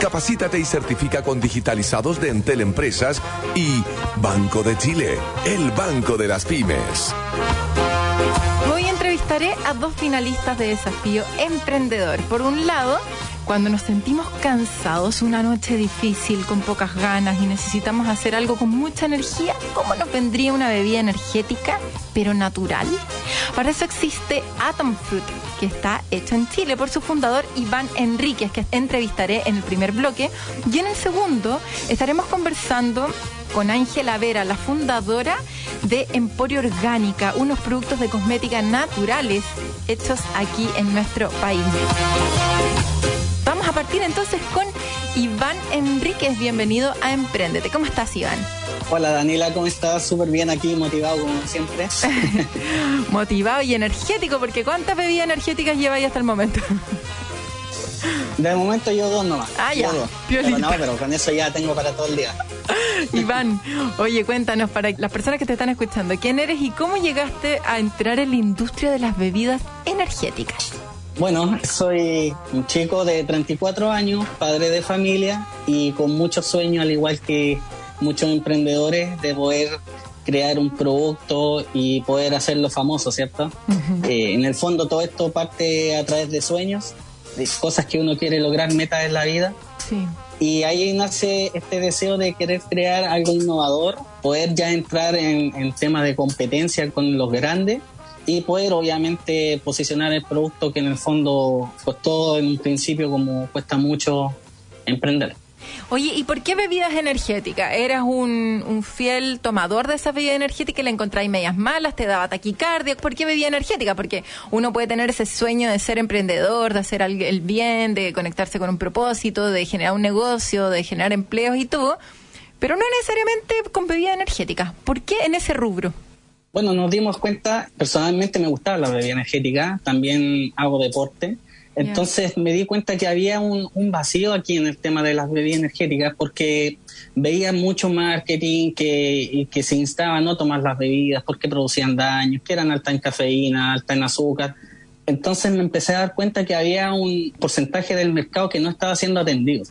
Capacítate y certifica con digitalizados de Entel Empresas y Banco de Chile, el banco de las pymes. Hoy entrevistaré a dos finalistas de desafío emprendedor. Por un lado, cuando nos sentimos cansados, una noche difícil, con pocas ganas y necesitamos hacer algo con mucha energía, ¿cómo nos vendría una bebida energética, pero natural? Para eso existe Atom Fruit, que está hecho en Chile por su fundador Iván Enríquez, que entrevistaré en el primer bloque. Y en el segundo estaremos conversando con Ángela Vera, la fundadora de Emporio Orgánica, unos productos de cosmética naturales hechos aquí en nuestro país. Vamos a partir entonces con Iván Enríquez. Bienvenido a Emprendete. ¿Cómo estás, Iván? Hola, Daniela, ¿cómo estás? Súper bien aquí, motivado como siempre. motivado y energético, porque ¿cuántas bebidas energéticas lleváis hasta el momento? De momento yo dos nomás. Ah, ya. Pero no, pero con eso ya tengo para todo el día. Iván, oye, cuéntanos para las personas que te están escuchando, ¿quién eres y cómo llegaste a entrar en la industria de las bebidas energéticas? Bueno, soy un chico de 34 años, padre de familia y con muchos sueños, al igual que muchos emprendedores, de poder crear un producto y poder hacerlo famoso, ¿cierto? Eh, en el fondo todo esto parte a través de sueños, de cosas que uno quiere lograr, metas en la vida. Sí. Y ahí nace este deseo de querer crear algo innovador, poder ya entrar en, en temas de competencia con los grandes y poder obviamente posicionar el producto que en el fondo costó en un principio como cuesta mucho emprender. Oye, ¿y por qué bebidas energéticas? ¿Eras un, fiel tomador de esas bebidas energéticas la encontráis medias malas, te daba taquicardia? ¿Por qué bebida energética? Porque uno puede tener ese sueño de ser emprendedor, de hacer el bien, de conectarse con un propósito, de generar un negocio, de generar empleos y todo, pero no necesariamente con bebidas energéticas. ¿Por qué en ese rubro? Bueno, nos dimos cuenta, personalmente me gustaba la bebida energética, también hago deporte, entonces me di cuenta que había un, vacío aquí en el tema de las bebidas energéticas porque veía mucho marketing que, que se instaba a no tomar las bebidas porque producían daños, que eran alta en cafeína, alta en azúcar. Entonces me empecé a dar cuenta que había un porcentaje del mercado que no estaba siendo atendido.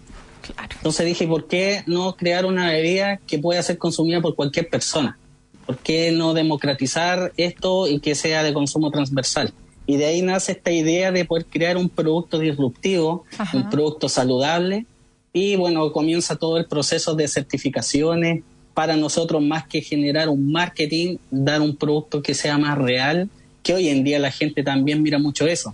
Entonces dije, ¿por qué no crear una bebida que pueda ser consumida por cualquier persona? ¿Por qué no democratizar esto y que sea de consumo transversal? Y de ahí nace esta idea de poder crear un producto disruptivo, un producto saludable. Y bueno, comienza todo el proceso de certificaciones para nosotros más que generar un marketing, dar un producto que sea más real, que hoy en día la gente también mira mucho eso.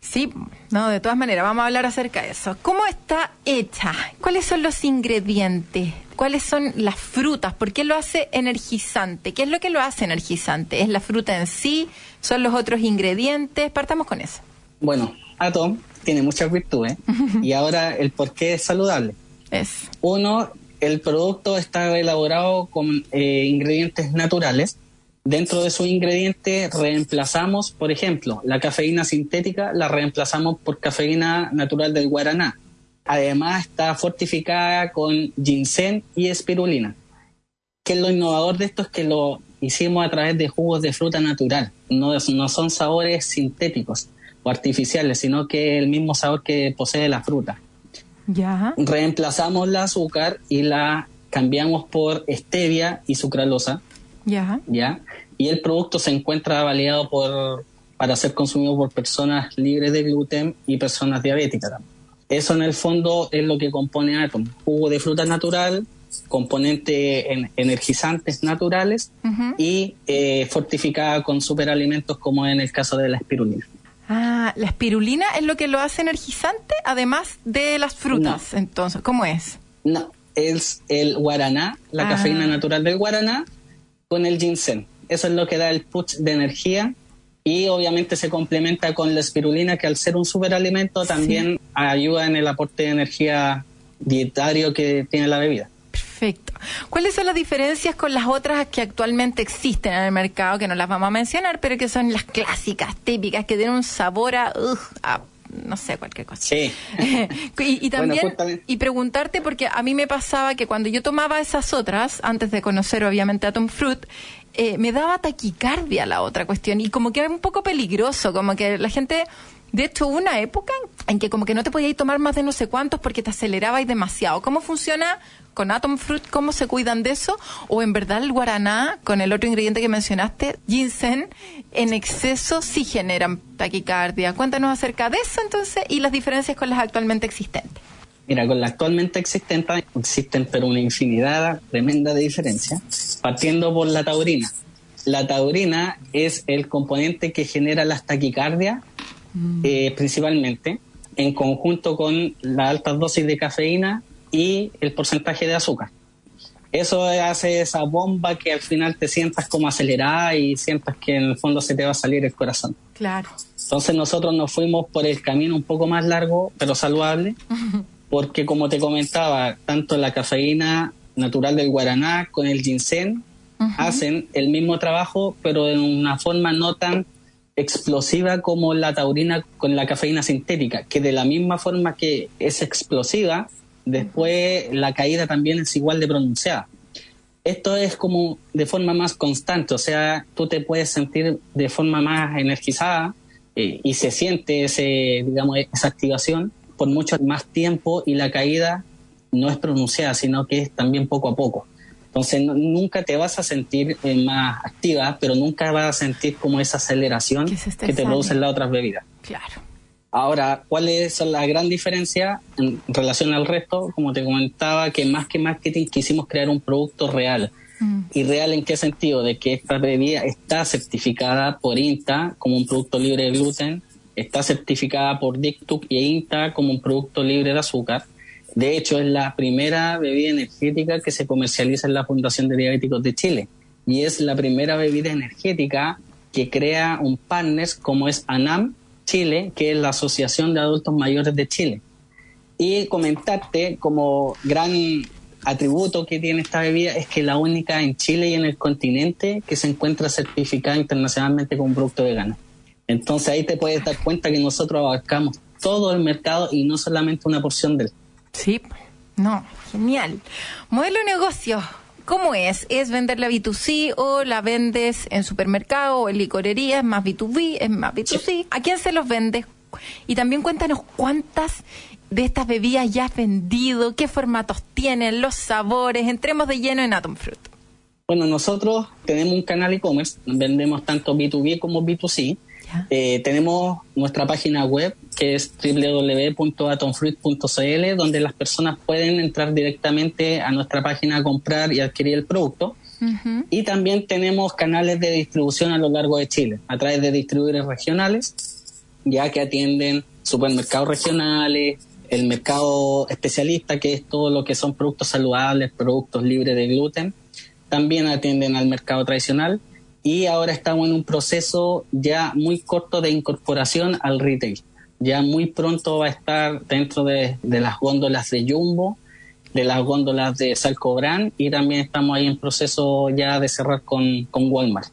Sí, no, de todas maneras, vamos a hablar acerca de eso. ¿Cómo está hecha? ¿Cuáles son los ingredientes? ¿Cuáles son las frutas? ¿Por qué lo hace energizante? ¿Qué es lo que lo hace energizante? ¿Es la fruta en sí? ¿Son los otros ingredientes? Partamos con eso. Bueno, Atom tiene muchas virtudes y ahora el por qué es saludable. Es. Uno, el producto está elaborado con eh, ingredientes naturales Dentro de sus ingredientes reemplazamos, por ejemplo, la cafeína sintética, la reemplazamos por cafeína natural del guaraná. Además está fortificada con ginseng y espirulina. Que lo innovador de esto es que lo hicimos a través de jugos de fruta natural. No, no son sabores sintéticos o artificiales, sino que el mismo sabor que posee la fruta. Ya. Reemplazamos la azúcar y la cambiamos por stevia y sucralosa ya. ¿Ya? Y el producto se encuentra validado por, para ser consumido por personas libres de gluten y personas diabéticas. Eso en el fondo es lo que compone Atom. Jugo de fruta natural, componentes energizantes naturales y eh, fortificada con superalimentos como en el caso de la espirulina. Ah, la espirulina es lo que lo hace energizante, además de las frutas. Entonces, ¿cómo es? No, es el guaraná, la ah. cafeína natural del guaraná, con el ginseng. Eso es lo que da el push de energía y obviamente se complementa con la espirulina que al ser un superalimento también ayuda en el aporte de energía dietario que tiene la bebida. Perfecto. ¿Cuáles son las diferencias con las otras que actualmente existen en el mercado, que no las vamos a mencionar, pero que son las clásicas, típicas, que tienen un sabor a, no sé, cualquier cosa. Sí. y, también, y preguntarte, porque a mí me pasaba que cuando yo tomaba esas otras, antes de conocer obviamente Atom Fruit, eh, me daba taquicardia la otra cuestión y como que era un poco peligroso, como que la gente de hecho, una época en que como que no te podías tomar más de no sé cuántos porque te acelerabas demasiado. ¿Cómo funciona con Atom Fruit? ¿Cómo se cuidan de eso? ¿O en verdad el guaraná, con el otro ingrediente que mencionaste, ginseng, en exceso sí generan taquicardia? Cuéntanos acerca de eso entonces y las diferencias con las actualmente existentes. Mira, con las actualmente existentes existen pero una infinidad tremenda de diferencias, partiendo por la taurina. La taurina es el componente que genera las taquicardias Mm. Eh, principalmente, en conjunto con las altas dosis de cafeína y el porcentaje de azúcar. Eso hace esa bomba que al final te sientas como acelerada y sientas que en el fondo se te va a salir el corazón. Claro. Entonces nosotros nos fuimos por el camino un poco más largo, pero saludable, porque como te comentaba, tanto la cafeína natural del guaraná con el ginseng hacen el mismo trabajo, pero de una forma no tan explosiva como la taurina con la cafeína sintética, que de la misma forma que es explosiva, después la caída también es igual de pronunciada. Esto es como de forma más constante, o sea, tú te puedes sentir de forma más energizada eh, y se siente ese, digamos, esa activación por mucho más tiempo y la caída no es pronunciada, sino que es también poco a poco. Entonces nunca te vas a sentir eh, más activa, pero nunca vas a sentir como esa aceleración que, te producen las otras bebidas. Claro. Ahora, ¿cuál es la gran diferencia en relación al resto? Como te comentaba, que más que marketing quisimos crear un producto real. Mm. ¿Y real en qué sentido? De que esta bebida está certificada por INTA como un producto libre de gluten, está certificada por DICTUC y INTA como un producto libre de azúcar de hecho, es la primera bebida energética que se comercializa en la Fundación de Diabéticos de Chile y es la primera bebida energética que crea un partner como es ANAM Chile, que es la Asociación de Adultos Mayores de Chile. Y comentarte como gran atributo que tiene esta bebida es que es la única en Chile y en el continente que se encuentra certificada internacionalmente como producto vegano. Entonces ahí te puedes dar cuenta que nosotros abarcamos todo el mercado y no solamente una porción del Sí, no, genial. Modelo de negocio, ¿cómo es? ¿Es vender la B2C o la vendes en supermercado o en licorería? ¿Es más B2B? ¿Es más B2C? ¿A quién se los vendes? Y también cuéntanos cuántas de estas bebidas ya has vendido, qué formatos tienen, los sabores. Entremos de lleno en Atom Fruit. Bueno, nosotros tenemos un canal e-commerce, vendemos tanto B2B como B2C. Eh, tenemos nuestra página web que es www.atomfruit.cl, donde las personas pueden entrar directamente a nuestra página a comprar y adquirir el producto. Y también tenemos canales de distribución a lo largo de Chile, a través de distribuidores regionales, ya que atienden supermercados regionales, el mercado especialista, que es todo lo que son productos saludables, productos libres de gluten. También atienden al mercado tradicional y ahora estamos en un proceso ya muy corto de incorporación al retail. Ya muy pronto va a estar dentro de, las góndolas de Jumbo, de las góndolas de Salcobran y también estamos ahí en proceso ya de cerrar con, Walmart.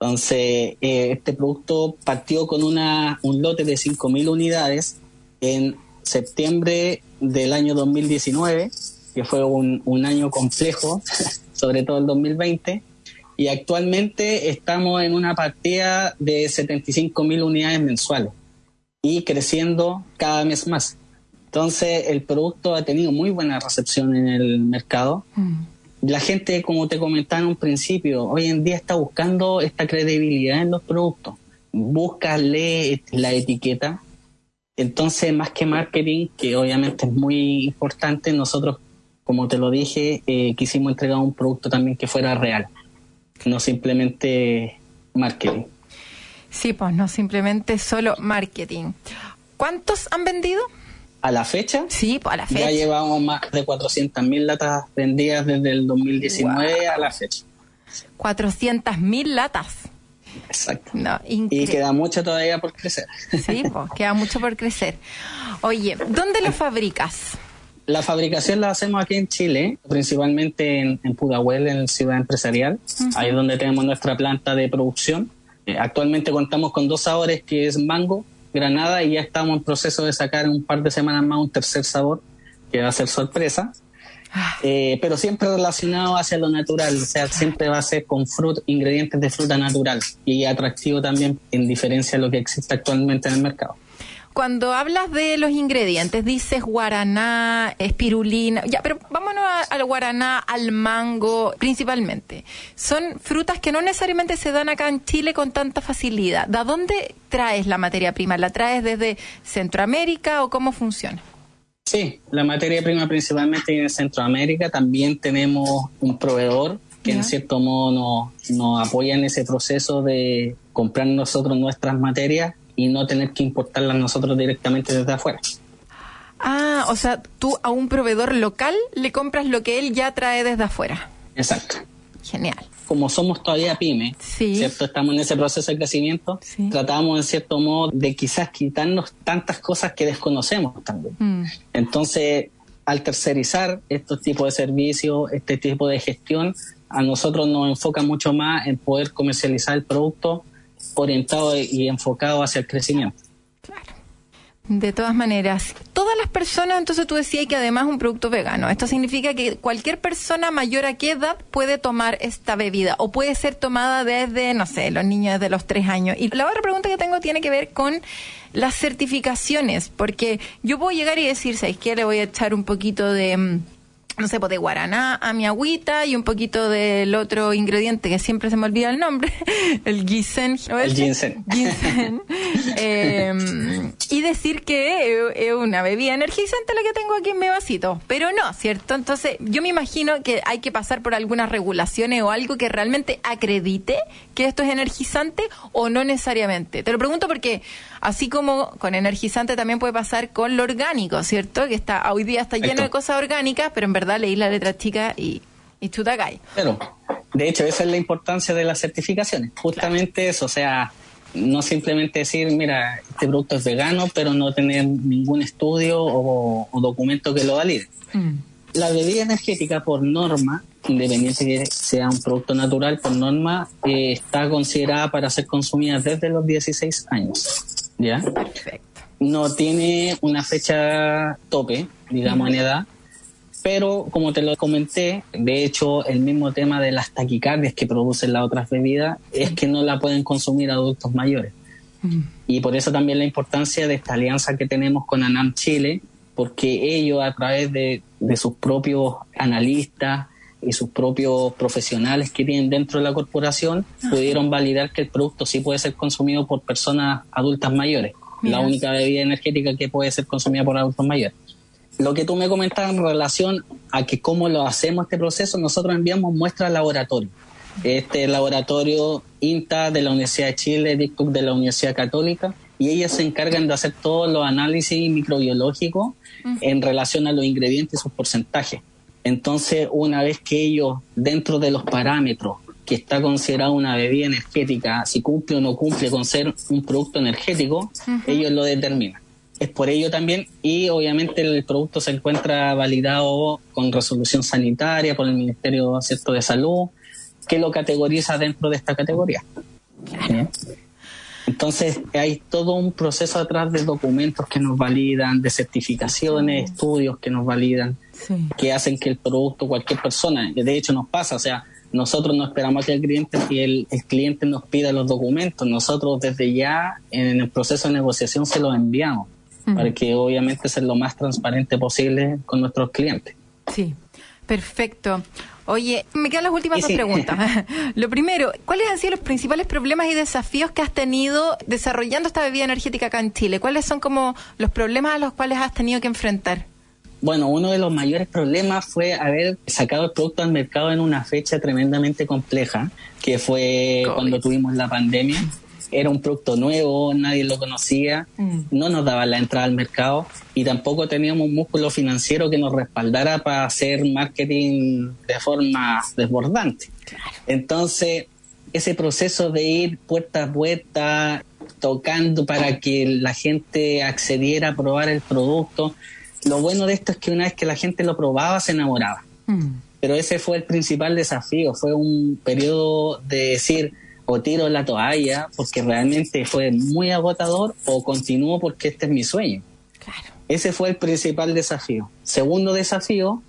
Entonces, eh, este producto partió con una, un lote de 5.000 unidades en septiembre del año 2019, que fue un, un año complejo, sobre todo el 2020 y actualmente estamos en una partida de 75 mil unidades mensuales y creciendo cada mes más. Entonces el producto ha tenido muy buena recepción en el mercado. Mm. La gente, como te comentaba en un principio, hoy en día está buscando esta credibilidad en los productos. Busca, lee la etiqueta. Entonces, más que marketing, que obviamente es muy importante, nosotros, como te lo dije, eh, quisimos entregar un producto también que fuera real no simplemente marketing. Sí, pues no simplemente solo marketing. ¿Cuántos han vendido? ¿A la fecha? Sí, pues a la fecha. Ya llevamos más de 400.000 latas vendidas desde el 2019 a la fecha. 400.000 latas. Exacto. y queda mucho todavía por crecer. Sí, pues queda mucho por crecer. Oye, ¿dónde lo fabricas? La fabricación la hacemos aquí en Chile, principalmente en, Pudahuel, en Ciudad Empresarial. Ahí es donde tenemos nuestra planta de producción. Eh, actualmente contamos con dos sabores que es mango, granada y ya estamos en proceso de sacar en un par de semanas más un tercer sabor que va a ser sorpresa. Ah. Eh, pero siempre relacionado hacia lo natural, o sea, siempre va a ser con fruta, ingredientes de fruta natural y atractivo también en diferencia a lo que existe actualmente en el mercado cuando hablas de los ingredientes, dices guaraná, espirulina, ya, pero vámonos al guaraná, al mango, principalmente. Son frutas que no necesariamente se dan acá en Chile con tanta facilidad. ¿De dónde traes la materia prima? ¿La traes desde Centroamérica o cómo funciona? Sí, la materia prima principalmente viene de Centroamérica. También tenemos un proveedor que en cierto modo nos, nos apoya en ese proceso de comprar nosotros nuestras materias y no tener que importarlas nosotros directamente desde afuera. Ah, o sea, tú a un proveedor local le compras lo que él ya trae desde afuera. Exacto. Genial. Como somos todavía pyme, ¿cierto? Estamos en ese proceso de crecimiento, tratamos en cierto modo de quizás quitarnos tantas cosas que desconocemos también. Mm. Entonces, al tercerizar estos tipos de servicios, este tipo de gestión, a nosotros nos enfoca mucho más en poder comercializar el producto orientado y enfocado hacia el crecimiento. Claro. De todas maneras, todas las personas, entonces tú decías que además un producto vegano. Esto significa que cualquier persona mayor a qué edad puede tomar esta bebida o puede ser tomada desde, no sé, los niños desde los tres años. Y la otra pregunta que tengo tiene que ver con las certificaciones, porque yo puedo llegar y decir, ¿sabes qué? Le voy a echar un poquito de mm, no sé, pues de guaraná a mi agüita y un poquito del otro ingrediente que siempre se me olvida el nombre, el ginseng. El ginseng. Em, y decir que es una bebida energizante la que tengo aquí en mi vasito. Pero no, ¿cierto? Entonces, yo me imagino que hay que pasar por algunas regulaciones o algo que realmente acredite que esto es energizante o no necesariamente. Te lo pregunto porque así como con energizante también puede pasar con lo orgánico, ¿cierto? Que está hoy día está lleno de cosas orgánicas, pero en verdad leí la letra chica y, y caes. Pero, de hecho, esa es la importancia de las certificaciones. Justamente eso, o sea, no simplemente decir, mira, este producto es vegano, pero no tener ningún estudio o, documento que lo valide. Mm. La bebida energética, por norma, independiente que sea un producto natural, por norma, eh, está considerada para ser consumida desde los 16 años. ¿Ya? Perfecto. No tiene una fecha tope, digamos, en edad pero como te lo comenté, de hecho el mismo tema de las taquicardias que producen las otras bebidas es que no la pueden consumir adultos mayores. Mm. Y por eso también la importancia de esta alianza que tenemos con ANAM Chile, porque ellos a través de, sus propios analistas y sus propios profesionales que tienen dentro de la corporación, pudieron validar que el producto sí puede ser consumido por personas adultas mayores. La única bebida energética que puede ser consumida por adultos mayores lo que tú me comentabas en relación a que cómo lo hacemos este proceso, nosotros enviamos muestras al laboratorio. Este laboratorio INTA de la Universidad de Chile, DICTUC de la Universidad Católica, y ellos se encargan de hacer todos los análisis microbiológicos en relación a los ingredientes y sus porcentajes. Entonces, una vez que ellos, dentro de los parámetros que está considerado una bebida energética, si cumple o no cumple con ser un producto energético, ellos lo determinan es por ello también y obviamente el producto se encuentra validado con resolución sanitaria por el Ministerio ¿cierto? de Salud que lo categoriza dentro de esta categoría. Entonces hay todo un proceso atrás de documentos que nos validan, de certificaciones, estudios que nos validan, que hacen que el producto, cualquier persona, de hecho nos pasa, o sea, nosotros no esperamos que el cliente, el, el cliente nos pida los documentos, nosotros desde ya en el proceso de negociación se los enviamos para que obviamente sea lo más transparente posible con nuestros clientes. Sí, perfecto. Oye, me quedan las últimas dos preguntas. Lo primero, ¿cuáles han sido los principales problemas y desafíos que has tenido desarrollando esta bebida energética acá en Chile? ¿Cuáles son como los problemas a los cuales has tenido que enfrentar? Bueno, uno de los mayores problemas fue haber sacado el producto al mercado en una fecha tremendamente compleja, que fue cuando tuvimos la pandemia era un producto nuevo, nadie lo conocía, mm. no nos daba la entrada al mercado y tampoco teníamos un músculo financiero que nos respaldara para hacer marketing de forma desbordante. Entonces, ese proceso de ir puerta a puerta, tocando para que la gente accediera a probar el producto, lo bueno de esto es que una vez que la gente lo probaba, se enamoraba. Mm. Pero ese fue el principal desafío, fue un periodo de decir, o tiro la toalla porque realmente fue muy agotador o continúo porque este es mi sueño. Claro. Ese fue el principal desafío. Segundo desafío,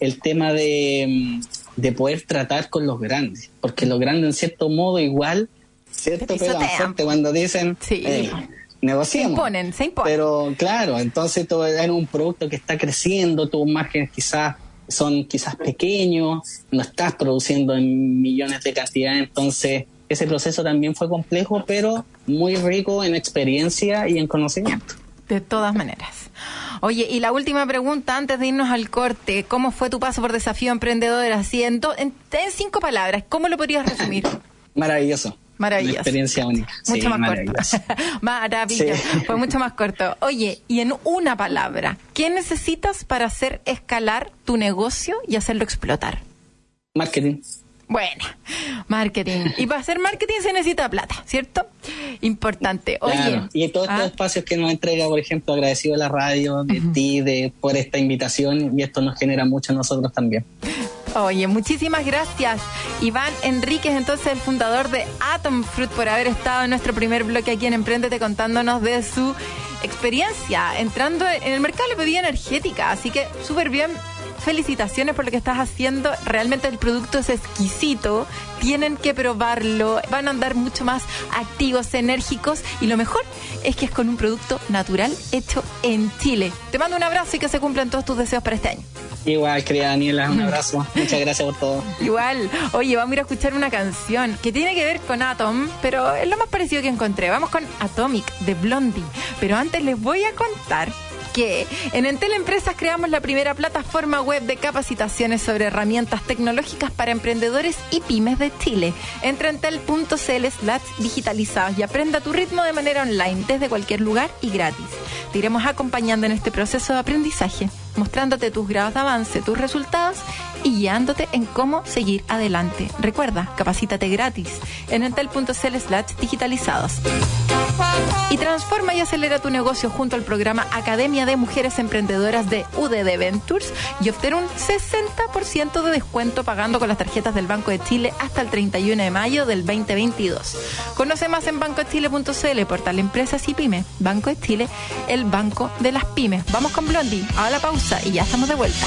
el tema de, mm, de poder tratar con los grandes, porque los grandes en cierto modo igual, cierto pegan fuerte cuando dicen, sí. negociamos. Se imponen, se imponen. Pero claro, entonces todo era un producto que está creciendo, tus márgenes quizás son quizás pequeños, no estás produciendo en millones de cantidades, entonces ese proceso también fue complejo, pero muy rico en experiencia y en conocimiento. De todas maneras. Oye, y la última pregunta antes de irnos al corte, ¿cómo fue tu paso por Desafío Emprendedor? Así, en, en, cinco palabras, ¿cómo lo podrías resumir? Maravilloso. Maravilloso. experiencia única. Mucho más corto. Maravilloso. Fue mucho más corto. Oye, y en una palabra, ¿qué necesitas para hacer escalar tu negocio y hacerlo explotar? Marketing. Bueno, marketing. Y para hacer marketing se necesita plata, ¿cierto? Importante. Oye. Y todos estos ah. espacios que nos entrega, por ejemplo, agradecido a la radio, de ti, de, por esta invitación, y esto nos genera mucho a nosotros también. Oye, muchísimas gracias, Iván Enríquez, entonces el fundador de Atom Fruit, por haber estado en nuestro primer bloque aquí en Emprendete contándonos de su experiencia entrando en el mercado de bebida energética. Así que súper bien felicitaciones por lo que estás haciendo. Realmente el producto es exquisito. Tienen que probarlo. Van a andar mucho más activos, enérgicos. Y lo mejor es que es con un producto natural hecho en Chile. Te mando un abrazo y que se cumplan todos tus deseos para este año. Igual, querida Daniela, un abrazo. Muchas gracias por todo. Igual. Oye, vamos a ir a escuchar una canción que tiene que ver con Atom, pero es lo más parecido que encontré. Vamos con Atomic de Blondie. Pero antes les voy a contar en Entel Empresas creamos la primera plataforma web de capacitaciones sobre herramientas tecnológicas para emprendedores y pymes de Chile. Entra en entel.cl slash digitalizados y aprenda tu ritmo de manera online desde cualquier lugar y gratis. Te iremos acompañando en este proceso de aprendizaje, mostrándote tus grados de avance, tus resultados y guiándote en cómo seguir adelante. Recuerda, capacítate gratis en entel.cl slash digitalizados. Y transforma y acelera tu negocio junto al programa Academia de Mujeres Emprendedoras de UDD Ventures y obtén un 60% de descuento pagando con las tarjetas del Banco de Chile hasta el 31 de mayo del 2022. Conoce más en bancochile.cl, portal Empresas y Pymes. Banco de Chile, el banco de las pymes. Vamos con Blondie, a la pausa y ya estamos de vuelta.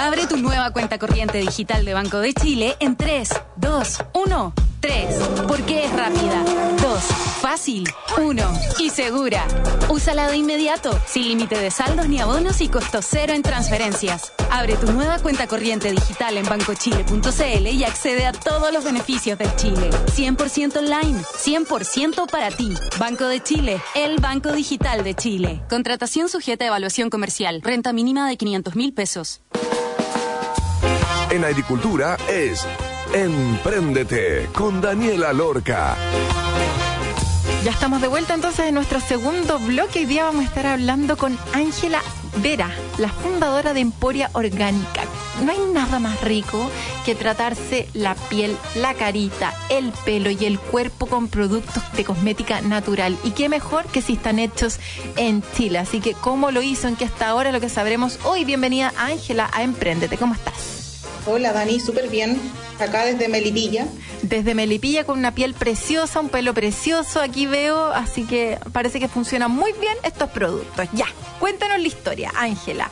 Abre tu nueva cuenta corriente digital de Banco de Chile en 3, 2, 1, 3. Porque es rápida. 2. Fácil. 1. Y segura. Úsala de inmediato, sin límite de saldos ni abonos y costo cero en transferencias. Abre tu nueva cuenta corriente digital en bancochile.cl y accede a todos los beneficios del Chile. 100% online, 100% para ti. Banco de Chile, el Banco Digital de Chile. Contratación sujeta a evaluación comercial. Renta mínima de 500 mil pesos en agricultura es Empréndete con Daniela Lorca. Ya estamos de vuelta entonces en nuestro segundo bloque. Hoy día vamos a estar hablando con Ángela Vera, la fundadora de Emporia Orgánica. No hay nada más rico que tratarse la piel, la carita, el pelo y el cuerpo con productos de cosmética natural. Y qué mejor que si están hechos en Chile. Así que, ¿cómo lo hizo? En que hasta ahora lo que sabremos hoy. Bienvenida Ángela a Emprendete. ¿Cómo estás? Hola Dani, súper bien. Acá desde Melipilla. Desde Melipilla con una piel preciosa, un pelo precioso, aquí veo, así que parece que funcionan muy bien estos productos. Ya, cuéntanos la historia, Ángela.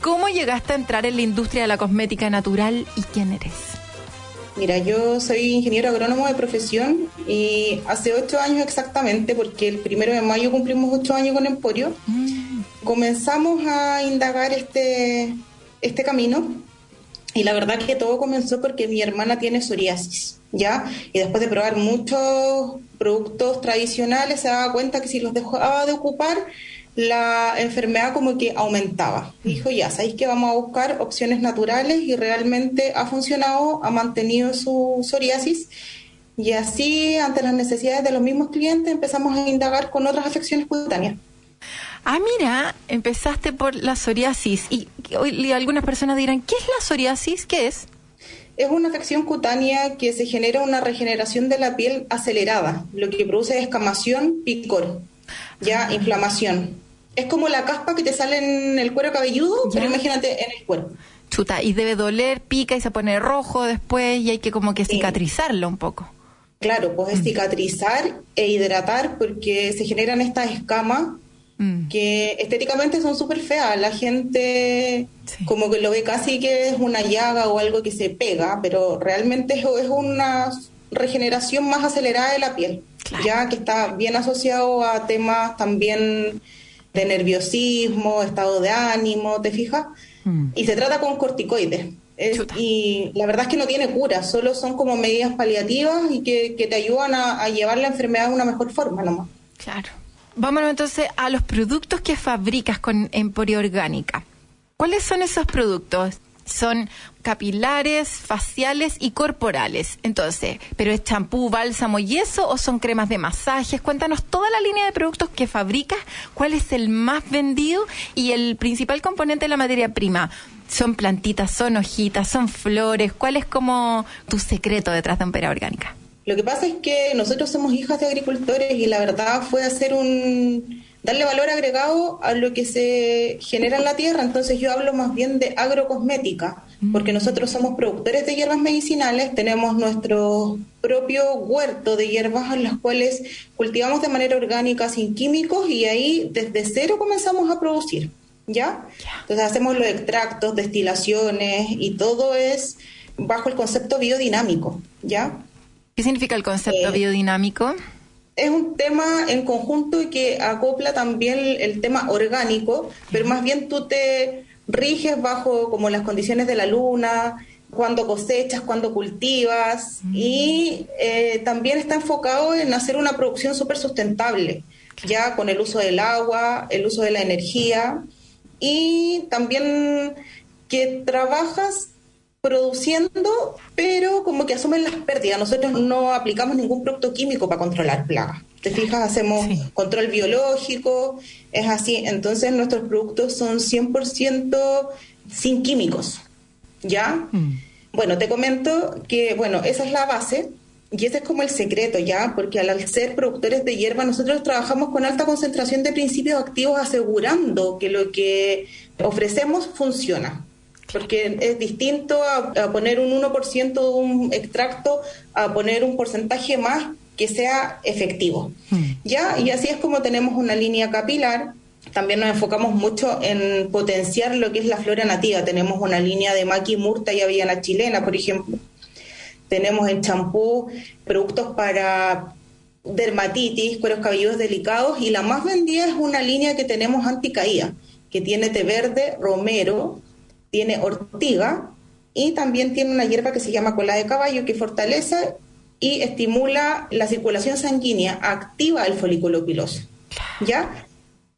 ¿Cómo llegaste a entrar en la industria de la cosmética natural y quién eres? Mira, yo soy ingeniero agrónomo de profesión y hace ocho años exactamente, porque el primero de mayo cumplimos ocho años con Emporio, mm. comenzamos a indagar este, este camino y la verdad que todo comenzó porque mi hermana tiene psoriasis, ¿ya? Y después de probar muchos productos tradicionales se daba cuenta que si los dejaba de ocupar, la enfermedad como que aumentaba. Dijo, ya, sabéis que vamos a buscar opciones naturales y realmente ha funcionado, ha mantenido su psoriasis. Y así, ante las necesidades de los mismos clientes, empezamos a indagar con otras afecciones cutáneas. Ah, mira, empezaste por la psoriasis y, algunas personas dirán, ¿qué es la psoriasis? ¿Qué es? Es una afección cutánea que se genera una regeneración de la piel acelerada, lo que produce escamación, picor, ya ah. inflamación. Es como la caspa que te sale en el cuero cabelludo, pero imagínate en el cuerpo. Chuta, y debe doler, pica y se pone rojo después y hay que como que cicatrizarlo un poco. Claro, pues mm. cicatrizar e hidratar porque se generan estas escamas Mm. que estéticamente son súper feas. La gente como que lo ve casi que es una llaga o algo que se pega, pero realmente es, una regeneración más acelerada de la piel, ya que está bien asociado a temas también de nerviosismo, estado de ánimo, ¿te fijas? Mm. Y se trata con corticoides. y la verdad es que no tiene cura, solo son como medidas paliativas y que, te ayudan a, a llevar la enfermedad de una mejor forma nomás. Claro. Vámonos entonces a los productos que fabricas con Emporio Orgánica. ¿Cuáles son esos productos? Son capilares, faciales y corporales. Entonces, ¿pero es champú, bálsamo y eso o son cremas de masajes? Cuéntanos toda la línea de productos que fabricas, cuál es el más vendido y el principal componente de la materia prima. ¿Son plantitas, son hojitas, son flores? ¿Cuál es como tu secreto detrás de Emporio Orgánica? Lo que pasa es que nosotros somos hijas de agricultores y la verdad fue hacer un darle valor agregado a lo que se genera en la tierra. Entonces yo hablo más bien de agrocosmética, mm. porque nosotros somos productores de hierbas medicinales, tenemos nuestro propio huerto de hierbas en las cuales cultivamos de manera orgánica sin químicos y ahí desde cero comenzamos a producir, ¿ya? Entonces hacemos los extractos, destilaciones y todo es bajo el concepto biodinámico, ¿ya? ¿Qué significa el concepto eh, biodinámico? Es un tema en conjunto y que acopla también el, tema orgánico, pero más bien tú te riges bajo como las condiciones de la luna, cuando cosechas, cuando cultivas mm. y eh, también está enfocado en hacer una producción súper sustentable, ya con el uso del agua, el uso de la energía y también que trabajas produciendo, pero como que asumen las pérdidas. Nosotros no aplicamos ningún producto químico para controlar plagas. Te fijas, hacemos control biológico, es así. Entonces nuestros productos son 100% sin químicos. ¿Ya? Mm. Bueno, te comento que, bueno, esa es la base y ese es como el secreto, ¿ya? Porque al ser productores de hierba, nosotros trabajamos con alta concentración de principios activos asegurando que lo que ofrecemos funciona. Porque es distinto a, a poner un 1% de un extracto a poner un porcentaje más que sea efectivo. Mm. ¿Ya? Y así es como tenemos una línea capilar. También nos enfocamos mucho en potenciar lo que es la flora nativa. Tenemos una línea de maqui, murta y avellana chilena, por ejemplo. Tenemos en champú productos para dermatitis, cueros cabelludos delicados y la más vendida es una línea que tenemos anticaída, que tiene té verde, romero, tiene ortiga y también tiene una hierba que se llama cola de caballo que fortalece y estimula la circulación sanguínea, activa el folículo piloso. ¿Ya?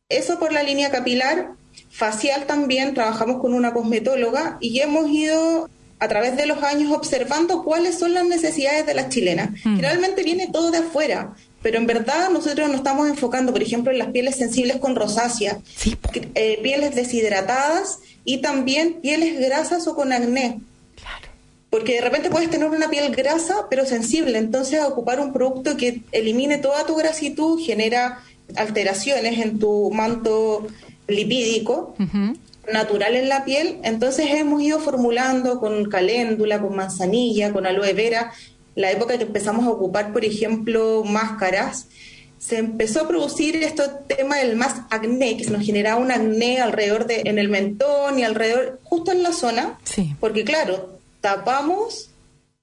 Eso por la línea capilar. Facial también trabajamos con una cosmetóloga y hemos ido a través de los años observando cuáles son las necesidades de las chilenas. Mm. Generalmente viene todo de afuera, pero en verdad nosotros nos estamos enfocando, por ejemplo, en las pieles sensibles con rosácea, Sí, eh, pieles deshidratadas y también pieles grasas o con acné. Claro. Porque de repente puedes tener una piel grasa pero sensible, entonces ocupar un producto que elimine toda tu grasitud genera alteraciones en tu manto lipídico natural en la piel, entonces hemos ido formulando con caléndula, con manzanilla, con aloe vera. La época que empezamos a ocupar, por ejemplo, máscaras, se empezó a producir este tema del más acné, que se nos generaba un acné alrededor de, en el mentón y alrededor, justo en la zona, Sí. porque claro, tapamos,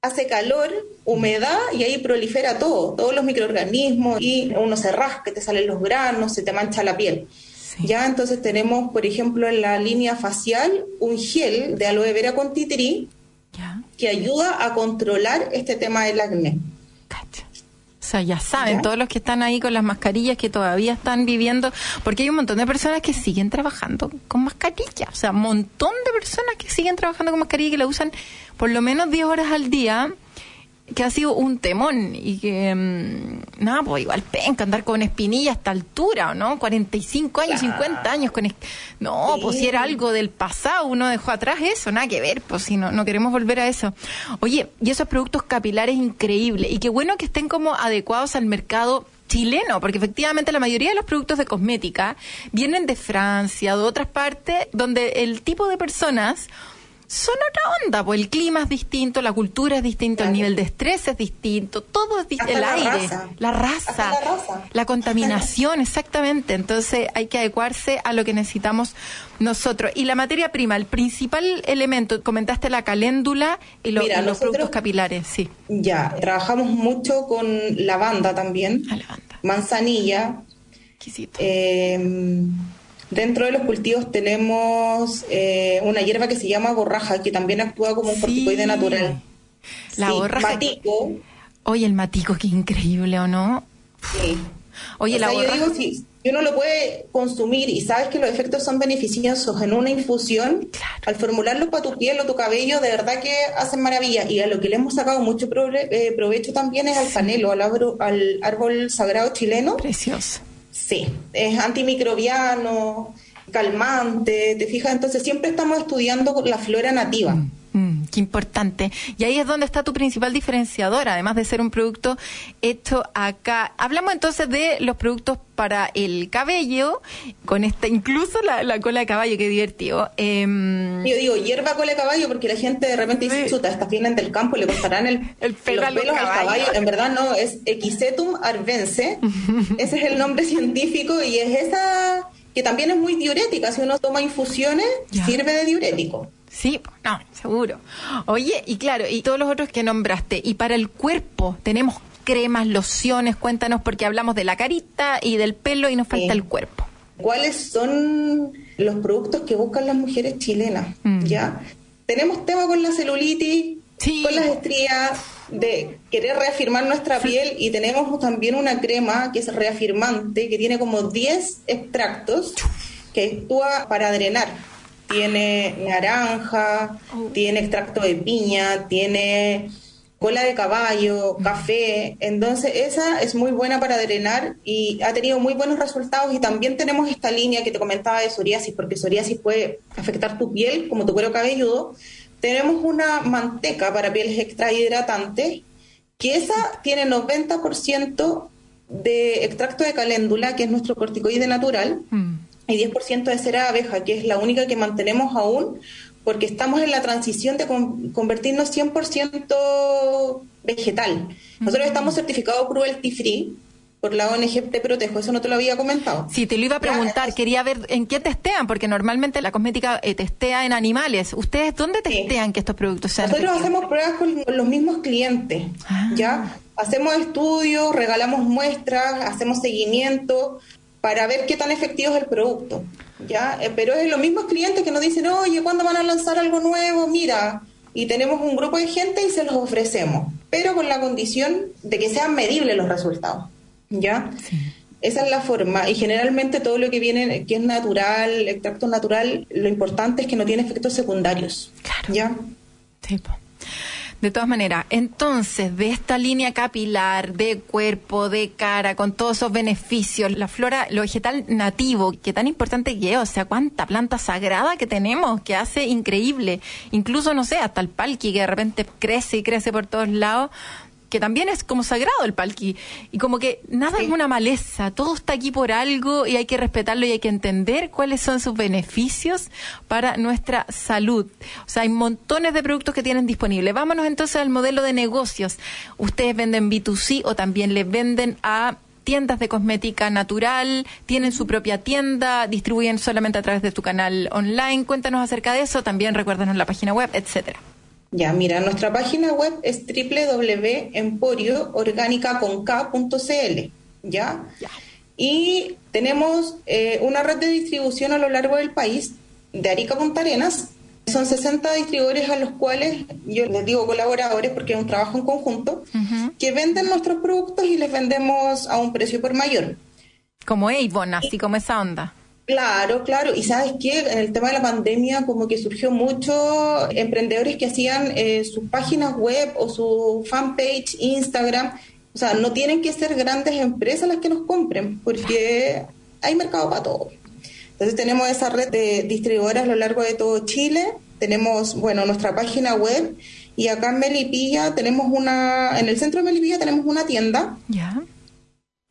hace calor, humedad y ahí prolifera todo, todos los microorganismos y uno se rasca, te salen los granos, se te mancha la piel. Sí. Ya entonces tenemos, por ejemplo, en la línea facial un gel de aloe vera con titri que ayuda a controlar este tema del acné. Cacha. O sea, ya saben, ¿Ya? todos los que están ahí con las mascarillas que todavía están viviendo, porque hay un montón de personas que siguen trabajando con mascarilla, o sea, un montón de personas que siguen trabajando con mascarilla y que la usan por lo menos 10 horas al día, que ha sido un temón y que, mm, nada, pues igual penca andar con espinilla a esta altura, ¿o ¿no? 45 años, Claro. 50 años con... No, pues si era Sí. algo del pasado, uno dejó atrás eso, nada que ver, pues si no, no queremos volver a eso. Oye, y esos productos capilares increíbles, y qué bueno que estén como adecuados al mercado chileno, porque efectivamente la mayoría de los productos de cosmética vienen de Francia, de otras partes, donde el tipo de personas son otra onda, pues el clima es distinto, la cultura es distinto, el nivel de estrés es distinto, todo es distinto, el la aire, raza. la raza, la raza. la contaminación, exactamente. Entonces hay que adecuarse a lo que necesitamos nosotros. Y la materia prima, el principal elemento, comentaste la caléndula y, lo- Mira, y los nosotros- productos capilares, sí. Ya, trabajamos mucho con lavanda también, A la banda. manzanilla. Exquisito. Eh, dentro de los cultivos tenemos eh, una hierba que se llama borraja, que también actúa como un Sí. corticoide natural. La Sí, borraja. Matico, Oye, el matico, qué increíble, ¿o no? sí. Oye, O la sea, yo borraja. digo, si, uno lo puede consumir y sabes que los efectos son beneficiosos en una infusión, Claro. al formularlo para tu piel o tu cabello, de verdad que hacen maravilla. Y a lo que le hemos sacado mucho prove- eh, provecho también es al panelo, al, al árbol sagrado chileno. Precioso. Sí, es antimicrobiano, calmante, ¿te fijas? Entonces siempre estamos estudiando la flora nativa. Qué importante. Y ahí es donde está tu principal diferenciador, además de ser un producto hecho acá. Hablamos entonces de los productos para el cabello, con esta, incluso la, la cola de caballo, qué divertido. Em, Yo digo hierba cola de caballo porque la gente de repente dice, chuta, estas vienen del campo, le cortarán el, El pelo los pelos al caballo. En verdad no, es Equisetum arvense. Ese es el nombre científico y es esa que también es muy diurética. Si uno toma infusiones, Ya. sirve de diurético. Sí, no, seguro. Oye, y claro, y todos los otros que nombraste. Y para el cuerpo, tenemos cremas, lociones, cuéntanos, porque hablamos de la carita y del pelo y nos falta Sí. el cuerpo. ¿Cuáles son los productos que buscan las mujeres chilenas? Mm. ¿Ya? Tenemos tema con la celulitis, Sí. con las estrías, de querer reafirmar nuestra piel y tenemos también una crema que es reafirmante, que tiene como 10 extractos que actúa para drenar. Tiene naranja, Oh. tiene extracto de piña, tiene cola de caballo, café. Entonces, esa es muy buena para drenar y ha tenido muy buenos resultados. Y también tenemos esta línea que te comentaba de psoriasis, porque psoriasis puede afectar tu piel, como tu cuero cabelludo. Tenemos una manteca para pieles extra hidratantes, que esa tiene 90% de extracto de caléndula, que es nuestro corticoide natural, mm. Y 10% de cera de abeja, que es la única que mantenemos aún, porque estamos en la transición de convertirnos 100% vegetal. Nosotros estamos certificados cruelty free por la ONG Te Protejo, eso no te lo había comentado. Sí, te lo iba a preguntar, quería ver en qué testean, porque normalmente la cosmética eh, testea en animales. ¿Ustedes dónde testean que estos productos sean Nosotros hacemos pruebas con los mismos clientes, ah. ¿ya? Hacemos estudios, regalamos muestras, hacemos seguimiento para ver qué tan efectivo es el producto. ¿ya? Eh, pero es los mismos clientes que nos dicen, oye, ¿cuándo van a lanzar algo nuevo? Mira, y tenemos un grupo de gente y se los ofrecemos, pero con la condición de que sean medibles los resultados. ¿Ya? Esa es la forma. Y generalmente todo lo que viene, que es natural, extracto natural, lo importante es que no tiene efectos secundarios. Claro. ¿Ya? Tipo. De todas maneras, entonces, de esta línea capilar, de cuerpo, de cara, con todos esos beneficios, la flora, lo vegetal nativo, que tan importante que es, o sea, cuánta planta sagrada que tenemos, que hace increíble. Incluso, no sé, hasta el palqui que de repente crece y crece por todos lados que también es como sagrado el palqui. Y como que nada es una maleza, todo está aquí por algo y hay que respetarlo y hay que entender cuáles son sus beneficios para nuestra salud. O sea, hay montones de productos que tienen disponibles. Vámonos entonces al modelo de negocios. Ustedes venden B2C o también le venden a tiendas de cosmética natural, tienen su propia tienda, distribuyen solamente a través de tu canal online. Cuéntanos acerca de eso, también recuérdanos la página web, etcétera. Ya, mira, nuestra página web es www.emporioorgánica.cl, ¿ya? ¿ya? Y tenemos eh, una red de distribución a lo largo del país, de Arica Punta Arenas. Son 60 distribuidores a los cuales yo les digo colaboradores porque es un trabajo en conjunto, que venden nuestros productos y les vendemos a un precio por mayor. Como Avon, así como esa onda. Claro, claro. Y sabes qué, en el tema de la pandemia como que surgió mucho emprendedores que hacían eh, sus páginas web o su fanpage, Instagram. O sea, no tienen que ser grandes empresas las que nos compren, porque hay mercado para todo. Entonces tenemos esa red de distribuidoras a lo largo de todo Chile. Tenemos, bueno, nuestra página web y acá en Melipilla tenemos una, en el centro de Melipilla tenemos una tienda. Ya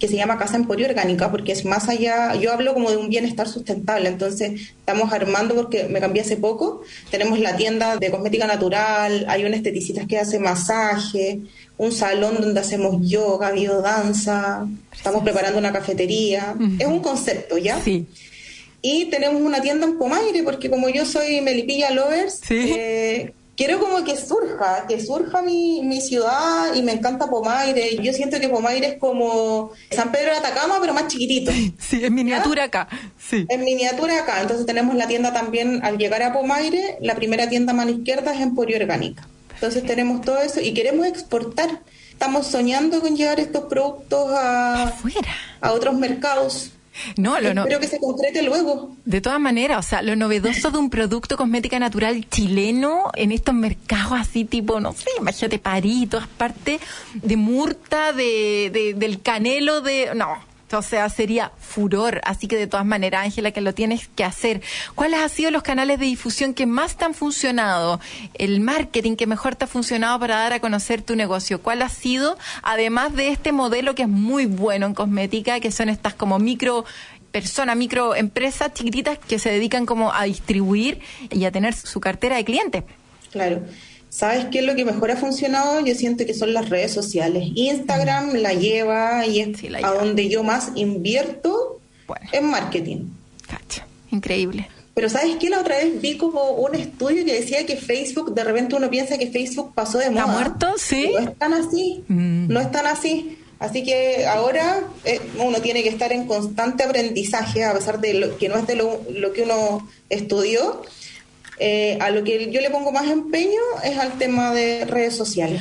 que se llama Casa Emporio Orgánica, porque es más allá, yo hablo como de un bienestar sustentable, entonces estamos armando, porque me cambié hace poco, tenemos la tienda de cosmética natural, hay un esteticista que hace masaje, un salón donde hacemos yoga, biodanza, estamos preparando una cafetería, es un concepto, ¿ya? Sí. Y tenemos una tienda en Pomaire, porque como yo soy Melipilla Lovers, ¿Sí? eh, quiero como que surja, que surja mi, mi ciudad y me encanta Pomaire. Yo siento que Pomaire es como San Pedro de Atacama, pero más chiquitito. Sí, en miniatura acá. Sí. En miniatura acá. Entonces tenemos la tienda también, al llegar a Pomaire, la primera tienda a mano izquierda es Emporio Orgánica. Entonces tenemos todo eso y queremos exportar. Estamos soñando con llevar estos productos a, a otros mercados. No, lo no. Espero que se concrete luego. De todas maneras, o sea, lo novedoso de un producto cosmética natural chileno en estos mercados así tipo, no sé, imagínate París, todas partes, de Murta, de, de, del Canelo, de... No, o sea, sería furor. Así que de todas maneras, Ángela, que lo tienes que hacer. ¿Cuáles han sido los canales de difusión que más te han funcionado? El marketing que mejor te ha funcionado para dar a conocer tu negocio. ¿Cuál ha sido, además de este modelo que es muy bueno en cosmética, que son estas como micro personas, microempresas chiquititas que se dedican como a distribuir y a tener su cartera de clientes? Claro. ¿Sabes qué es lo que mejor ha funcionado? Yo siento que son las redes sociales. Instagram la lleva y es a donde yo más invierto en marketing. Cacha, increíble. Pero ¿sabes qué? La otra vez vi como un estudio que decía que Facebook, de repente uno piensa que Facebook pasó de moda. ¿Está muerto? Sí. No están así. Mm. No están así. Así que ahora eh, uno tiene que estar en constante aprendizaje, a pesar de lo, que no es de lo, lo que uno estudió eh, a lo que yo le pongo más empeño es al tema de redes sociales.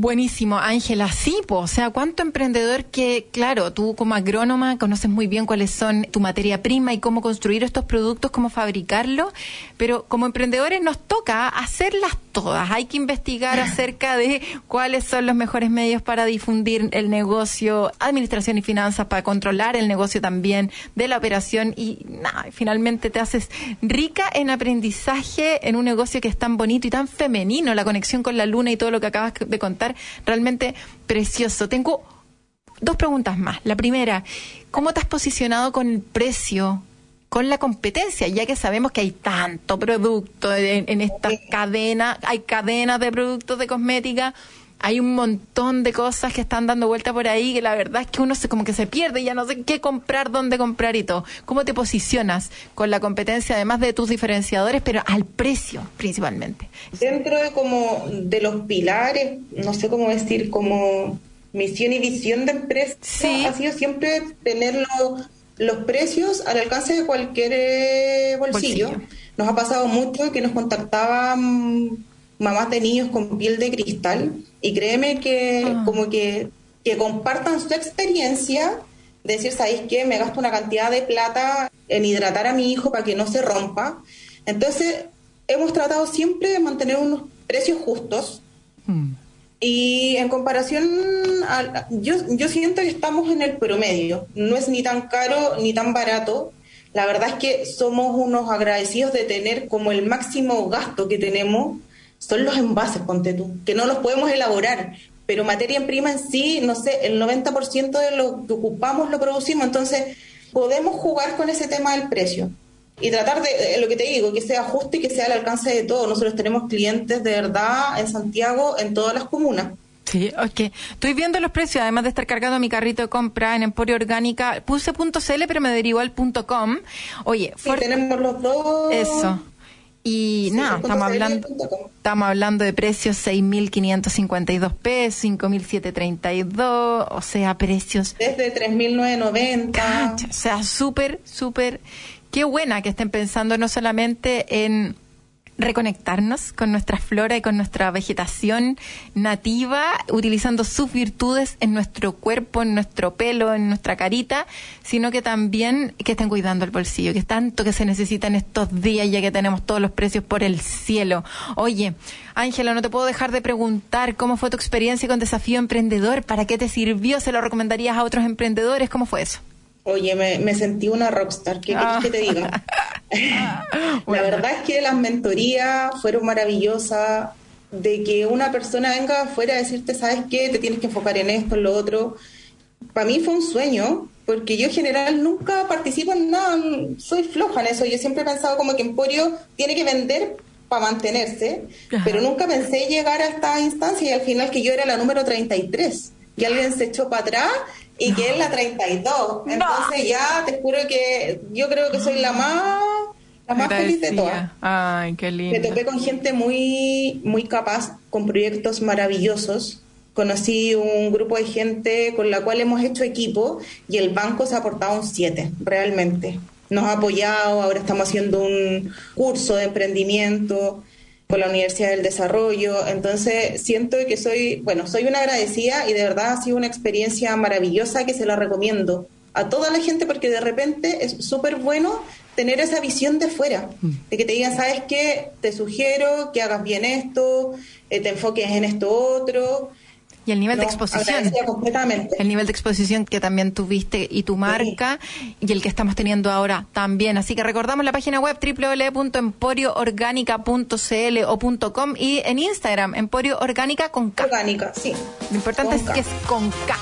Buenísimo, Ángela. Sí, o sea, cuánto emprendedor que, claro, tú como agrónoma conoces muy bien cuáles son tu materia prima y cómo construir estos productos, cómo fabricarlos, pero como emprendedores nos toca hacerlas todas. Hay que investigar acerca de cuáles son los mejores medios para difundir el negocio, administración y finanzas, para controlar el negocio también de la operación y nada, finalmente te haces rica en aprendizaje en un negocio que es tan bonito y tan femenino, la conexión con la luna y todo lo que acabas de contar realmente precioso. Tengo dos preguntas más. La primera, ¿cómo te has posicionado con el precio? con la competencia, ya que sabemos que hay tanto producto en, en estas cadenas, hay cadenas de productos de cosmética, hay un montón de cosas que están dando vuelta por ahí que la verdad es que uno se como que se pierde y ya no sé qué comprar, dónde comprar y todo. ¿Cómo te posicionas con la competencia, además de tus diferenciadores, pero al precio principalmente? Dentro de como de los pilares, no sé cómo decir, como misión y visión de empresa, ha sido siempre tener los precios al alcance de cualquier eh, bolsillo. Nos ha pasado mucho que nos contactaban mamás de niños con piel de cristal y créeme que ah. como que, que compartan su experiencia, decir, ¿sabéis qué? Me gasto una cantidad de plata en hidratar a mi hijo para que no se rompa. Entonces, hemos tratado siempre de mantener unos precios justos. Hmm. Y en comparación, yo, yo siento que estamos en el promedio. No es ni tan caro ni tan barato. La verdad es que somos unos agradecidos de tener como el máximo gasto que tenemos son los envases, ponte tú, que no los podemos elaborar, pero materia en prima en sí, no sé, el 90% de lo que ocupamos lo producimos, entonces podemos jugar con ese tema del precio y tratar de, lo que te digo, que sea justo y que sea al alcance de todos. Nosotros tenemos clientes de verdad en Santiago, en todas las comunas. Sí, ok. Estoy viendo los precios, además de estar cargando mi carrito de compra en Emporio Orgánica. Puse .cl, pero me derivó al .com. Oye, sí, tenemos los dos. Eso. Y nada, estamos hablando, estamos hablando de precios 6.552 pesos, 5.732, o sea, precios... Desde 3.990. O sea, súper, súper... Qué buena que estén pensando no solamente en reconectarnos con nuestra flora y con nuestra vegetación nativa, utilizando sus virtudes en nuestro cuerpo, en nuestro pelo, en nuestra carita, sino que también que estén cuidando el bolsillo, que es tanto que se necesita en estos días ya que tenemos todos los precios por el cielo. Oye, Ángela, no te puedo dejar de preguntar cómo fue tu experiencia con Desafío Emprendedor, para qué te sirvió, se lo recomendarías a otros emprendedores, ¿cómo fue eso? Oye, me, sentí una rockstar, ¿qué quieres que te diga? La verdad es que las mentorías fueron maravillosas, de que una persona venga afuera a decirte, ¿sabes qué? Te tienes que enfocar en esto, en lo otro. Para mí fue un sueño, porque yo en general nunca participo en nada, soy floja en eso. Yo siempre he pensado como que Emporio tiene que vender para mantenerse, pero nunca pensé llegar a esta instancia y al final que yo era la número 33 y alguien se echó para atrás y que es la 32. Entonces ya te juro que yo creo que soy la más la más feliz de todas. Ay, qué lindo. Me topé con gente muy muy capaz, con proyectos maravillosos. Conocí un grupo de gente con la cual hemos hecho equipo y el banco se ha aportado un 7, realmente. Nos ha apoyado, ahora estamos haciendo un curso de emprendimiento con la Universidad del Desarrollo. Entonces, siento que soy, bueno, soy una agradecida y de verdad ha sido una experiencia maravillosa que se la recomiendo a toda la gente porque de repente es súper bueno tener esa visión de fuera, de que te digan, ¿sabes qué? Te sugiero que hagas bien esto, eh, te enfoques en esto otro. Y el nivel de exposición. Completamente. El nivel de exposición que también tuviste y tu marca y el que estamos teniendo ahora también. Así que recordamos la página web www.emporioorgánica.cl o .com y en Instagram, Emporio Orgánica con K. Orgánica, sí. Lo importante es que es con K.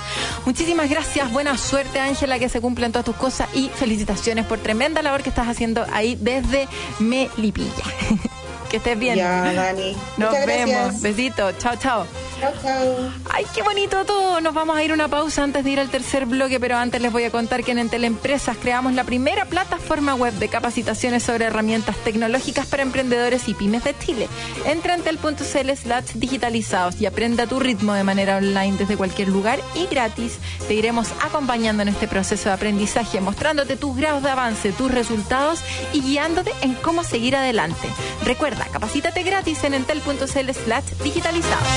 Muchísimas gracias, buena suerte Ángela, que se cumplan todas tus cosas y felicitaciones por tremenda labor que estás haciendo ahí desde Melipilla. que estés bien. Ya, Dani. Nos vemos. Besito. Chao, chao. Chao, chao. Ay, qué bonito todo. Nos vamos a ir una pausa antes de ir al tercer bloque, pero antes les voy a contar que en Entel Empresas creamos la primera plataforma web de capacitaciones sobre herramientas tecnológicas para emprendedores y pymes de Chile. Entra en entel.cl slash digitalizados y aprenda a tu ritmo de manera online desde cualquier lugar y gratis. Te iremos acompañando en este proceso de aprendizaje, mostrándote tus grados de avance, tus resultados y guiándote en cómo seguir adelante. Recuerda, capacítate gratis en entel.cl slash digitalizados.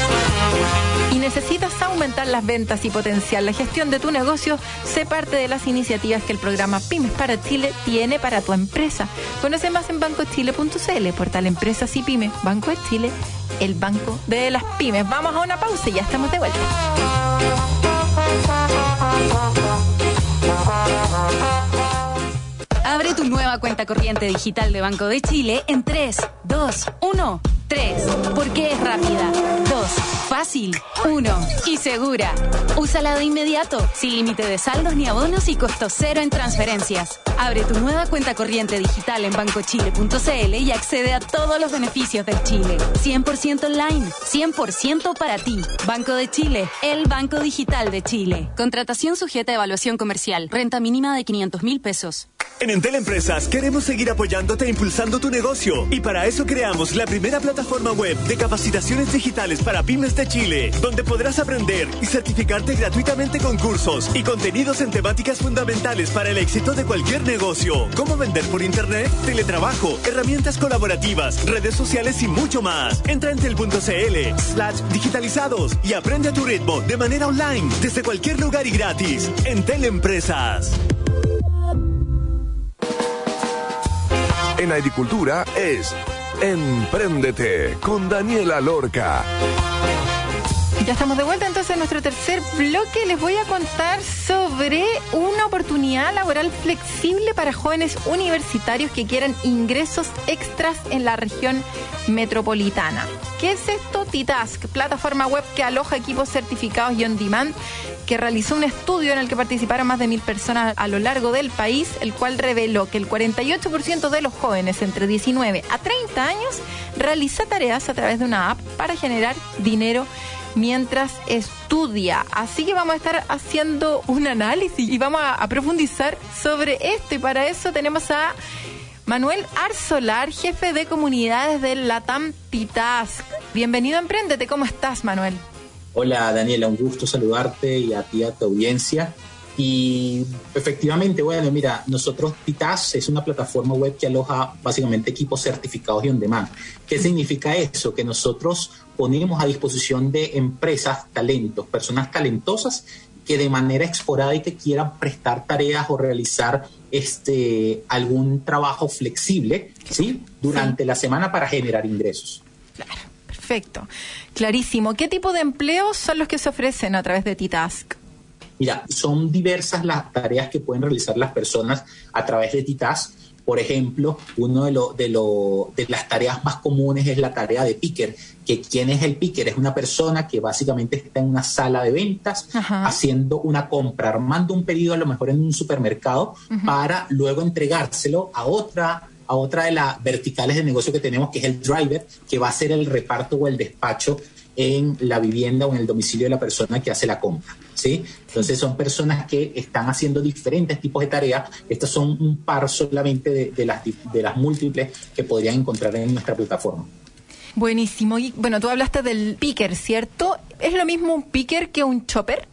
y necesitas aumentar las ventas y potenciar la gestión de tu negocio, sé parte de las iniciativas que el programa Pymes para Chile tiene para tu empresa. Conoce más en bancochile.cl, portal Empresas y Pymes, Banco de Chile, el banco de las pymes. Vamos a una pausa y ya estamos de vuelta. Abre tu nueva cuenta corriente digital de Banco de Chile en 3, 2, 1. 3. Porque es rápida. 2. Fácil. 1. Y segura. Úsala de inmediato, sin límite de saldos ni abonos y costo cero en transferencias. Abre tu nueva cuenta corriente digital en bancochile.cl y accede a todos los beneficios del Chile. 100% online, 100% para ti. Banco de Chile, el Banco Digital de Chile. Contratación sujeta a evaluación comercial. Renta mínima de 500 mil pesos. En Entel Empresas queremos seguir apoyándote e impulsando tu negocio. Y para eso creamos la primera plataforma web de capacitaciones digitales para pymes de Chile, donde podrás aprender y certificarte gratuitamente con cursos y contenidos en temáticas fundamentales para el éxito de cualquier negocio. Cómo vender por internet, teletrabajo, herramientas colaborativas, redes sociales y mucho más. Entra en tel.cl slash digitalizados y aprende a tu ritmo de manera online desde cualquier lugar y gratis. Entel Empresas. En agricultura es Empréndete con Daniela Lorca. Ya estamos de vuelta entonces en nuestro tercer bloque. Les voy a contar sobre una oportunidad laboral flexible para jóvenes universitarios que quieran ingresos extras en la región metropolitana. ¿Qué es esto? T-Task, plataforma web que aloja equipos certificados y on demand, que realizó un estudio en el que participaron más de mil personas a lo largo del país, el cual reveló que el 48% de los jóvenes entre 19 a 30 años realiza tareas a través de una app para generar dinero mientras estudia. Así que vamos a estar haciendo un análisis y vamos a, profundizar sobre esto. Y para eso tenemos a Manuel Arzolar, jefe de comunidades de Latam Titask. Bienvenido a Emprendete. ¿Cómo estás, Manuel? Hola, Daniela. Un gusto saludarte y a ti, a tu audiencia. Y efectivamente, bueno, mira, nosotros Titas es una plataforma web que aloja básicamente equipos certificados y on demand. ¿Qué significa eso? Que nosotros ponemos a disposición de empresas talentos, personas talentosas que de manera esporádica quieran prestar tareas o realizar este algún trabajo flexible, ¿sí? Durante la semana para generar ingresos. Claro, perfecto. Clarísimo. ¿Qué tipo de empleos son los que se ofrecen a través de T-Task? Mira, son diversas las tareas que pueden realizar las personas a través de TITAS. Por ejemplo, una de, lo, de, lo, de las tareas más comunes es la tarea de picker, que quién es el picker es una persona que básicamente está en una sala de ventas haciendo una compra, armando un pedido a lo mejor en un supermercado para luego entregárselo a otra a otra de las verticales de negocio que tenemos, que es el driver, que va a hacer el reparto o el despacho en la vivienda o en el domicilio de la persona que hace la compra. ¿Sí? Entonces son personas que están haciendo diferentes tipos de tareas. Estas son un par solamente de, las, de las múltiples que podrían encontrar en nuestra plataforma. Buenísimo. Y bueno, tú hablaste del picker, ¿cierto? ¿Es lo mismo un picker que un chopper?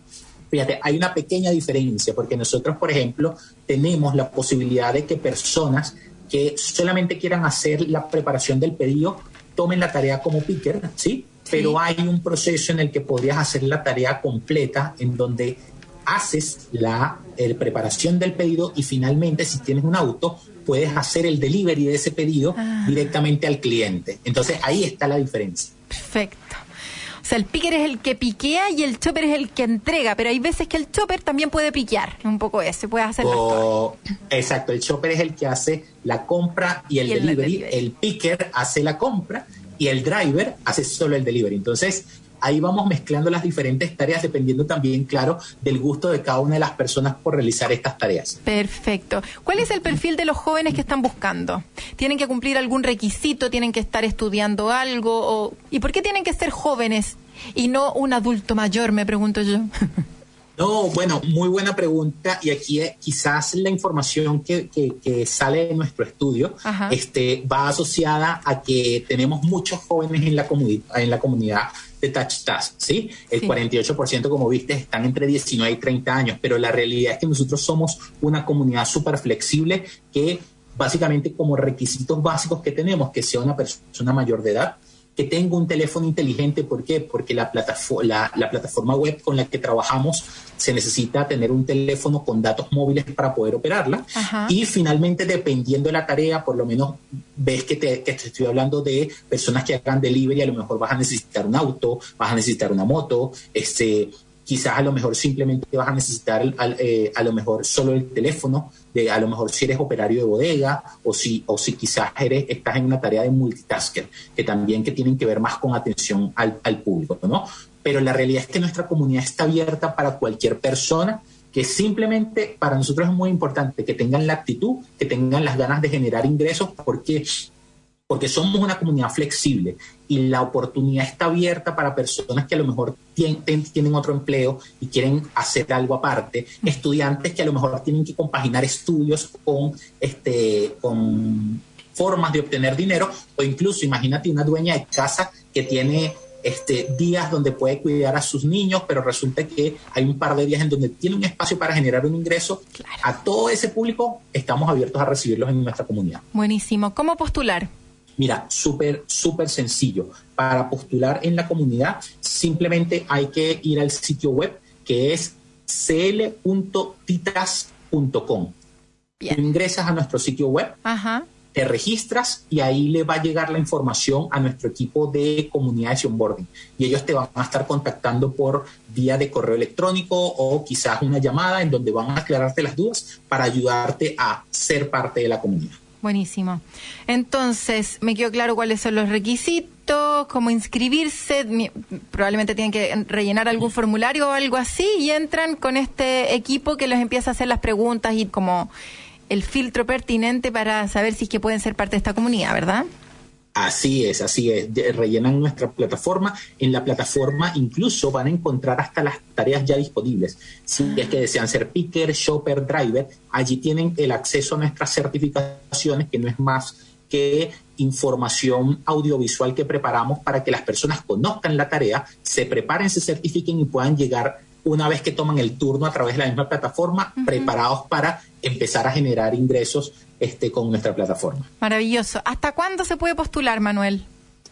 Fíjate, hay una pequeña diferencia porque nosotros, por ejemplo, tenemos la posibilidad de que personas que solamente quieran hacer la preparación del pedido tomen la tarea como picker, ¿sí? Pero hay un proceso en el que podrías hacer la tarea completa en donde haces la preparación del pedido y finalmente si tienes un auto puedes hacer el delivery de ese pedido ah. directamente al cliente. Entonces ahí está la diferencia. Perfecto. O sea, el picker es el que piquea y el chopper es el que entrega, pero hay veces que el chopper también puede piquear, un poco ese, puede hacer Exacto, el chopper es el que hace la compra y el, delivery. el picker hace la compra y el driver hace solo el delivery. Entonces, ahí vamos mezclando las diferentes tareas dependiendo también, claro, del gusto de cada una de las personas por realizar estas tareas. Perfecto. ¿Cuál es el perfil de los jóvenes que están buscando? ¿Tienen que cumplir algún requisito? ¿Tienen que estar estudiando algo? ¿Y por qué tienen que ser jóvenes y no un adulto mayor, me pregunto yo? No, bueno, muy buena pregunta. Y aquí eh, quizás la información que, que, sale de nuestro estudio este, va asociada a que tenemos muchos jóvenes en la, en la comunidad de Touch Task, ¿sí? El 48%, como viste, están entre 19 y 30 años, pero la realidad es que nosotros somos una comunidad súper flexible que básicamente como requisitos básicos que tenemos, que sea una persona mayor de edad, que tenga un teléfono inteligente. ¿Por qué? Porque la, plataforma, la, plataforma web con la que trabajamos se necesita tener un teléfono con datos móviles para poder operarla. Y finalmente, dependiendo de la tarea, por lo menos ves que te, que te estoy hablando de personas que hagan delivery, a lo mejor vas a necesitar un auto, vas a necesitar una moto, este, quizás a lo mejor simplemente vas a necesitar eh, a lo mejor solo el teléfono, de, a lo mejor si eres operario de bodega o si, o si quizás eres, estás en una tarea de multitasker, que también que tienen que ver más con atención al, al público, ¿no? Pero la realidad es que nuestra comunidad está abierta para cualquier persona que simplemente para nosotros es muy importante que tengan la actitud, que tengan las ganas de generar ingresos, porque porque somos una comunidad flexible y la oportunidad está abierta para personas que a lo mejor tienen, otro empleo y quieren hacer algo aparte, estudiantes que a lo mejor tienen que compaginar estudios con, este, con formas de obtener dinero o incluso imagínate una dueña de casa que tiene este, días donde puede cuidar a sus niños, pero resulta que hay un par de días en donde tiene un espacio para generar un ingreso. A todo ese público estamos abiertos a recibirlos en nuestra comunidad. Buenísimo. ¿Cómo postular? Mira, súper, súper sencillo. Para postular en la comunidad, simplemente hay que ir al sitio web que es cl.titas.com. Ingresas a nuestro sitio web, te registras y ahí le va a llegar la información a nuestro equipo de comunidades y onboarding. Y ellos te van a estar contactando por vía de correo electrónico o quizás una llamada en donde van a aclararte las dudas para ayudarte a ser parte de la comunidad. Buenísimo. Entonces, me quedó claro cuáles son los requisitos, cómo inscribirse, probablemente tienen que rellenar algún formulario o algo así y entran con este equipo que les empieza a hacer las preguntas y como el filtro pertinente para saber si es que pueden ser parte de esta comunidad, ¿verdad? Así es, así es. Rellenan nuestra plataforma. En la plataforma incluso van a encontrar hasta las tareas ya disponibles. Si es que desean ser picker, shopper, driver, allí tienen el acceso a nuestras certificaciones, que no es más que información audiovisual que preparamos para que las personas conozcan la tarea, se preparen, se certifiquen y puedan llegar una vez que toman el turno a través de la misma plataforma, preparados para empezar a generar ingresos este, con nuestra plataforma. Maravilloso. ¿Hasta cuándo se puede postular, Manuel?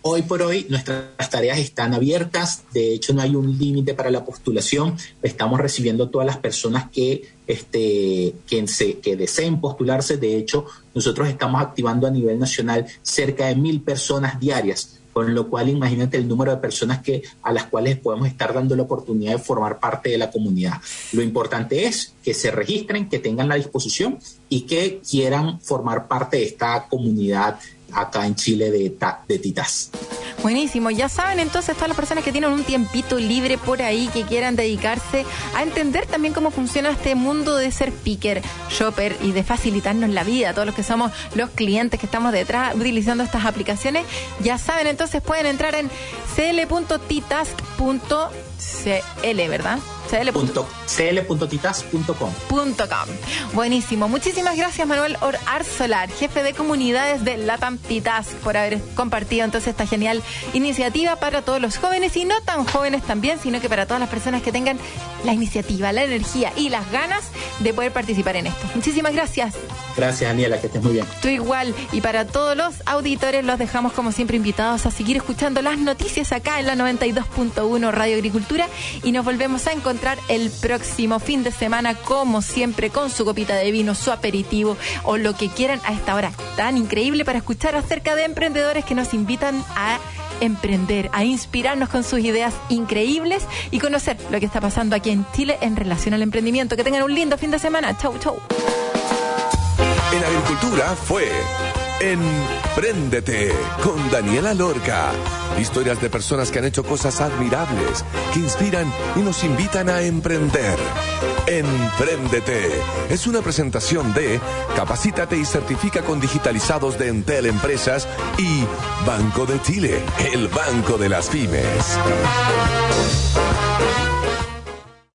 Hoy por hoy nuestras tareas están abiertas, de hecho no hay un límite para la postulación, estamos recibiendo todas las personas que, este, que, se, que deseen postularse, de hecho nosotros estamos activando a nivel nacional cerca de mil personas diarias con lo cual imagínate el número de personas que, a las cuales podemos estar dando la oportunidad de formar parte de la comunidad. Lo importante es que se registren, que tengan la disposición y que quieran formar parte de esta comunidad acá en Chile de, de Titas. Buenísimo, ya saben entonces todas las personas que tienen un tiempito libre por ahí, que quieran dedicarse a entender también cómo funciona este mundo de ser picker, shopper y de facilitarnos la vida, todos los que somos los clientes que estamos detrás utilizando estas aplicaciones, ya saben entonces pueden entrar en cl.titas.cl, ¿verdad? cl.titas.com. Buenísimo. Muchísimas gracias, Manuel Arzolar, jefe de comunidades de Latam Titas, por haber compartido entonces esta genial iniciativa para todos los jóvenes y no tan jóvenes también, sino que para todas las personas que tengan la iniciativa, la energía y las ganas de poder participar en esto. Muchísimas gracias. Gracias, Daniela, que estés muy bien. Tú igual. Y para todos los auditores, los dejamos como siempre invitados a seguir escuchando las noticias acá en la 92.1 Radio Agricultura y nos volvemos a encontrar el próximo fin de semana, como siempre, con su copita de vino, su aperitivo o lo que quieran a esta hora tan increíble para escuchar acerca de emprendedores que nos invitan a emprender, a inspirarnos con sus ideas increíbles y conocer lo que está pasando aquí en Chile en relación al emprendimiento. Que tengan un lindo fin de semana. Chau, chau en Agricultura fue Empréndete con Daniela Lorca. Historias de personas que han hecho cosas admirables, que inspiran y nos invitan a emprender. Empréndete es una presentación de Capacítate y certifica con digitalizados de Entel Empresas y Banco de Chile, el banco de las pymes.